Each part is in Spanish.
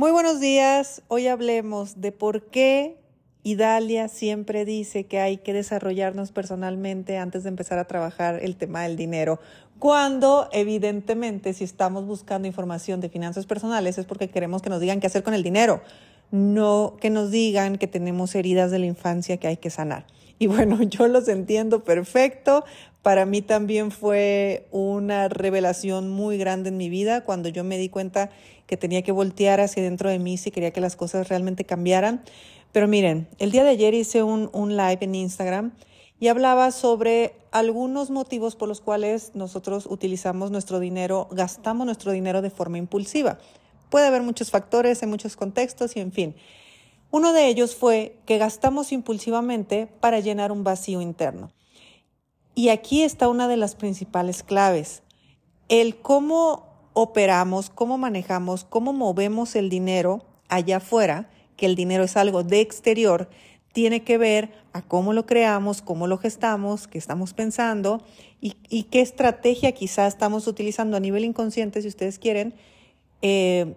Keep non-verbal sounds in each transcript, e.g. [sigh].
Muy buenos días. Hoy hablemos de por qué Idalia siempre dice que hay que desarrollarnos personalmente antes de empezar a trabajar el tema del dinero. Cuando evidentemente si estamos buscando información de finanzas personales es porque queremos que nos digan qué hacer con el dinero, no que nos digan que tenemos heridas de la infancia que hay que sanar. Y bueno, [laughs] yo los entiendo perfecto. Para mí también fue una revelación muy grande en mi vida cuando yo me di cuenta que tenía que voltear hacia dentro de mí si quería que las cosas realmente cambiaran. Pero miren, el día de ayer hice un, live en Instagram y hablaba sobre algunos motivos por los cuales nosotros utilizamos nuestro dinero, gastamos nuestro dinero de forma impulsiva. Puede haber muchos factores en muchos contextos y en fin. Uno de ellos fue que gastamos impulsivamente para llenar un vacío interno. Y aquí está una de las principales claves. El cómo operamos, cómo manejamos, cómo movemos el dinero allá afuera, que el dinero es algo de exterior, tiene que ver a cómo lo creamos, cómo lo gestamos, qué estamos pensando y, qué estrategia quizás estamos utilizando a nivel inconsciente, si ustedes quieren, eh,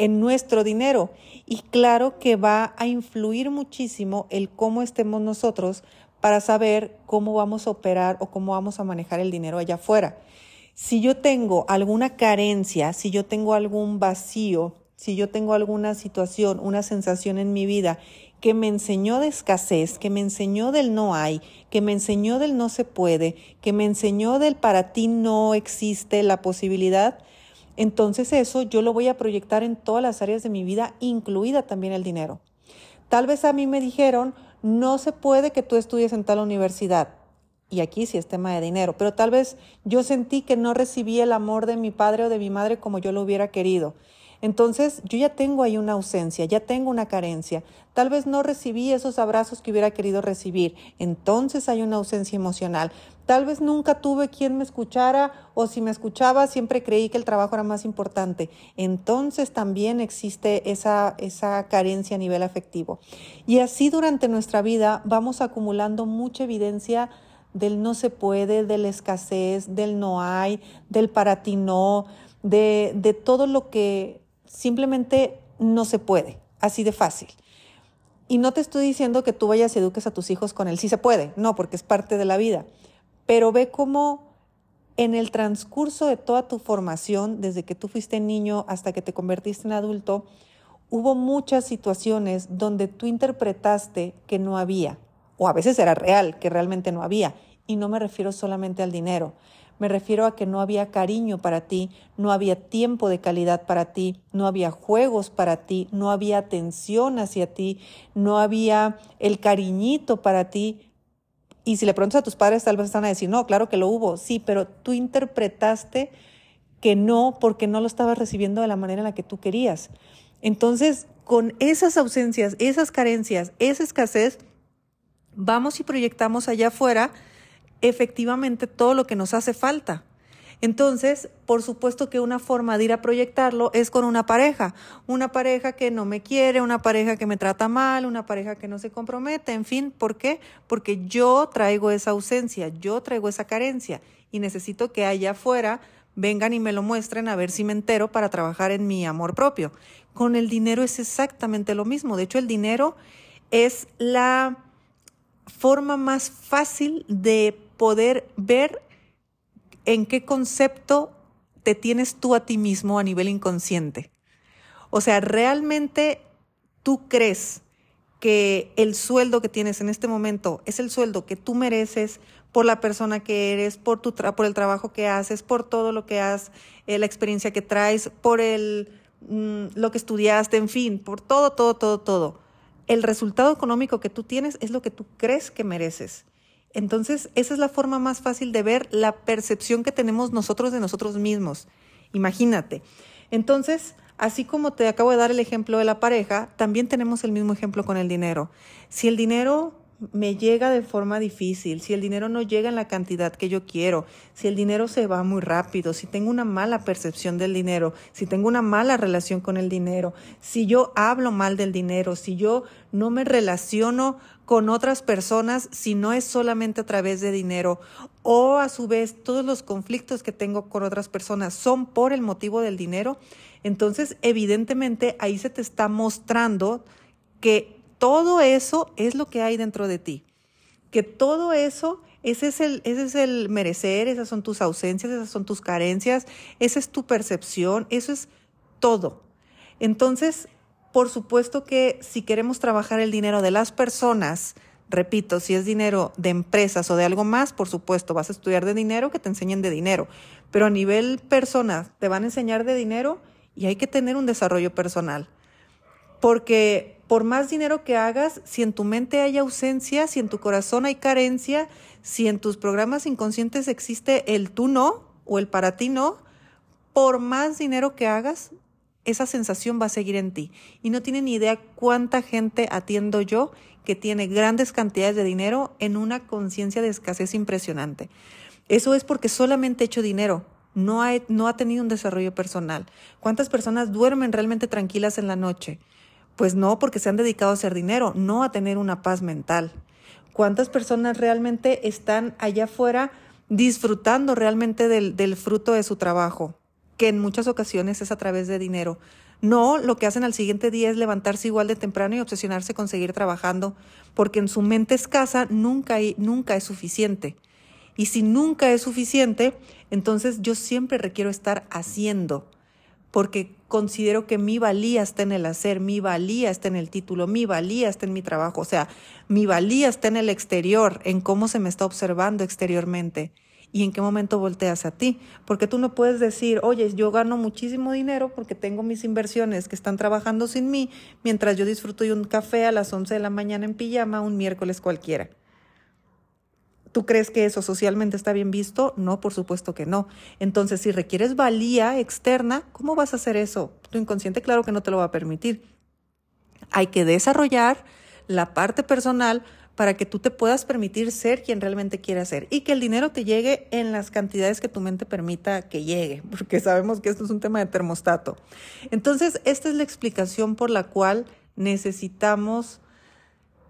en nuestro dinero. Y claro que va a influir muchísimo el cómo estemos nosotros para saber cómo vamos a operar o cómo vamos a manejar el dinero allá afuera. Si yo tengo alguna carencia, si yo tengo algún vacío, si yo tengo alguna situación, una sensación en mi vida que me enseñó de escasez, que me enseñó del no hay, que me enseñó del no se puede, que me enseñó del para ti no existe la posibilidad, entonces eso yo lo voy a proyectar en todas las áreas de mi vida, incluida también el dinero. Tal vez a mí me dijeron, no se puede que tú estudies en tal universidad y aquí sí es tema de dinero, pero tal vez yo sentí que no recibí el amor de mi padre o de mi madre como yo lo hubiera querido. Entonces yo ya tengo ahí una ausencia, ya tengo una carencia. Tal vez no recibí esos abrazos que hubiera querido recibir. Entonces hay una ausencia emocional. Tal vez nunca tuve quien me escuchara o si me escuchaba siempre creí que el trabajo era más importante. Entonces también existe esa, esa carencia a nivel afectivo. Y así durante nuestra vida vamos acumulando mucha evidencia del no se puede, de la escasez, del no hay, del para ti no, de, de todo lo que simplemente no se puede, así de fácil. Y no te estoy diciendo que tú vayas y eduques a tus hijos con el sí se puede, no, porque es parte de la vida. Pero ve cómo en el transcurso de toda tu formación, desde que tú fuiste niño hasta que te convertiste en adulto, hubo muchas situaciones donde tú interpretaste que no había o a veces era real, que realmente no había. Y no me refiero solamente al dinero, me refiero a que no había cariño para ti, no había tiempo de calidad para ti, no había juegos para ti, no había atención hacia ti, no había el cariñito para ti. Y si le preguntas a tus padres, tal vez están a decir, no, claro que lo hubo, sí, pero tú interpretaste que no porque no lo estabas recibiendo de la manera en la que tú querías. Entonces, con esas ausencias, esas carencias, esa escasez, vamos y proyectamos allá afuera efectivamente todo lo que nos hace falta. Entonces, por supuesto que una forma de ir a proyectarlo es con una pareja, una pareja que no me quiere, una pareja que me trata mal, una pareja que no se compromete, en fin, ¿por qué? Porque yo traigo esa ausencia, yo traigo esa carencia y necesito que allá afuera vengan y me lo muestren a ver si me entero para trabajar en mi amor propio. Con el dinero es exactamente lo mismo, de hecho el dinero es la forma más fácil de poder ver en qué concepto te tienes tú a ti mismo a nivel inconsciente. O sea, realmente tú crees que el sueldo que tienes en este momento es el sueldo que tú mereces por la persona que eres, por, tu por el trabajo que haces, por todo lo que has, eh, la experiencia que traes, por el, mm, lo que estudiaste, en fin, por todo, todo, todo, todo el resultado económico que tú tienes es lo que tú crees que mereces. Entonces, esa es la forma más fácil de ver la percepción que tenemos nosotros de nosotros mismos. Imagínate. Entonces, así como te acabo de dar el ejemplo de la pareja, también tenemos el mismo ejemplo con el dinero. Si el dinero me llega de forma difícil, si el dinero no llega en la cantidad que yo quiero, si el dinero se va muy rápido, si tengo una mala percepción del dinero, si tengo una mala relación con el dinero, si yo hablo mal del dinero, si yo no me relaciono con otras personas si no es solamente a través de dinero o a su vez todos los conflictos que tengo con otras personas son por el motivo del dinero, entonces evidentemente ahí se te está mostrando que todo eso es lo que hay dentro de ti, que todo eso, ese es el, ese es el merecer, esas son tus ausencias, esas son tus carencias, esa es tu percepción, eso es todo. Entonces, por supuesto que si queremos trabajar el dinero de las personas, repito, si es dinero de empresas o de algo más, por supuesto, vas a estudiar de dinero, que te enseñen de dinero. Pero a nivel personas, te van a enseñar de dinero y hay que tener un desarrollo personal. Porque por más dinero que hagas, si en tu mente hay ausencia, si en tu corazón hay carencia, si en tus programas inconscientes existe el tú no o el para ti no, por más dinero que hagas, esa sensación va a seguir en ti. Y no tienen ni idea cuánta gente atiendo yo que tiene grandes cantidades de dinero en una conciencia de escasez impresionante. Eso es porque solamente he hecho dinero, no ha, no ha tenido un desarrollo personal. ¿Cuántas personas duermen realmente tranquilas en la noche? Pues no, porque se han dedicado a hacer dinero, no a tener una paz mental. ¿Cuántas personas realmente están allá afuera disfrutando realmente del, fruto de su trabajo? Que en muchas ocasiones es a través de dinero. No, lo que hacen al siguiente día es levantarse igual de temprano y obsesionarse con seguir trabajando, porque en su mente escasa nunca, nunca es suficiente. Y si nunca es suficiente, entonces yo siempre requiero estar haciendo porque considero que mi valía está en el hacer, mi valía está en el título, mi valía está en mi trabajo, o sea, mi valía está en el exterior, en cómo se me está observando exteriormente y en qué momento volteas a ti, porque tú no puedes decir, oye, yo gano muchísimo dinero porque tengo mis inversiones que están trabajando sin mí, mientras yo disfruto de un café a las 11 de la mañana en pijama un miércoles cualquiera. ¿Tú crees que eso socialmente está bien visto? No, por supuesto que no. Entonces, si requieres valía externa, ¿cómo vas a hacer eso? Tu inconsciente claro que no te lo va a permitir. Hay que desarrollar la parte personal para que tú te puedas permitir ser quien realmente quieras ser y que el dinero te llegue en las cantidades que tu mente permita que llegue, porque sabemos que esto es un tema de termostato. Entonces, esta es la explicación por la cual necesitamos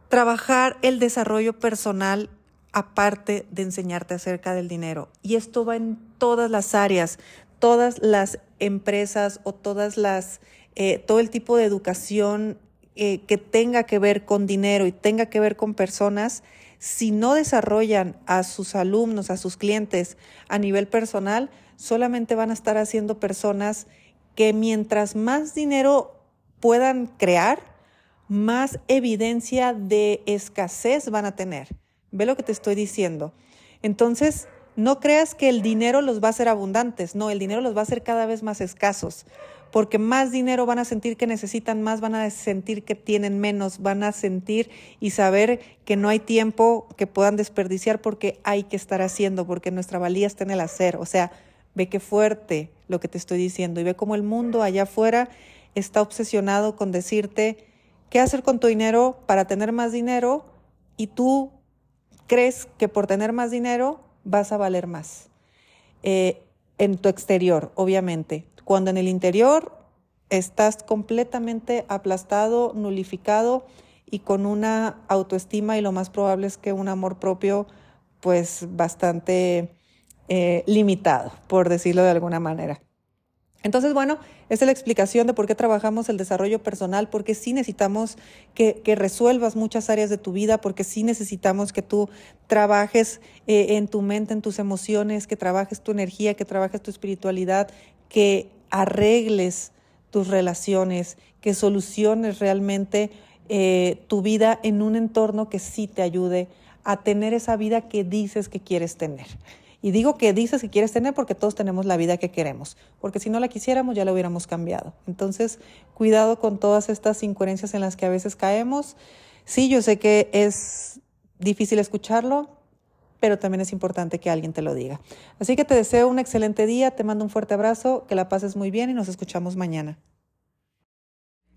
trabajar el desarrollo personal aparte de enseñarte acerca del dinero. Y esto va en todas las áreas, todas las empresas o todas las, eh, todo el tipo de educación eh, que tenga que ver con dinero y tenga que ver con personas, si no desarrollan a sus alumnos, a sus clientes a nivel personal, solamente van a estar haciendo personas que mientras más dinero puedan crear, más evidencia de escasez van a tener. Ve lo que te estoy diciendo. Entonces, no creas que el dinero los va a hacer abundantes, no, el dinero los va a hacer cada vez más escasos, porque más dinero van a sentir que necesitan más, van a sentir que tienen menos, van a sentir y saber que no hay tiempo que puedan desperdiciar porque hay que estar haciendo, porque nuestra valía está en el hacer. O sea, ve qué fuerte lo que te estoy diciendo y ve cómo el mundo allá afuera está obsesionado con decirte qué hacer con tu dinero para tener más dinero y tú crees que por tener más dinero vas a valer más. Eh, en tu exterior, obviamente. Cuando en el interior estás completamente aplastado, nulificado y con una autoestima y lo más probable es que un amor propio pues bastante eh, limitado, por decirlo de alguna manera. Entonces, bueno, esa es la explicación de por qué trabajamos el desarrollo personal, porque sí necesitamos que, resuelvas muchas áreas de tu vida, porque sí necesitamos que tú trabajes eh, en tu mente, en tus emociones, que trabajes tu energía, que trabajes tu espiritualidad, que arregles tus relaciones, que soluciones realmente eh, tu vida en un entorno que sí te ayude a tener esa vida que dices que quieres tener. Y digo que dices que quieres tener porque todos tenemos la vida que queremos, porque si no la quisiéramos ya la hubiéramos cambiado. Entonces, cuidado con todas estas incoherencias en las que a veces caemos. Sí, yo sé que es difícil escucharlo, pero también es importante que alguien te lo diga. Así que te deseo un excelente día, te mando un fuerte abrazo, que la pases muy bien y nos escuchamos mañana.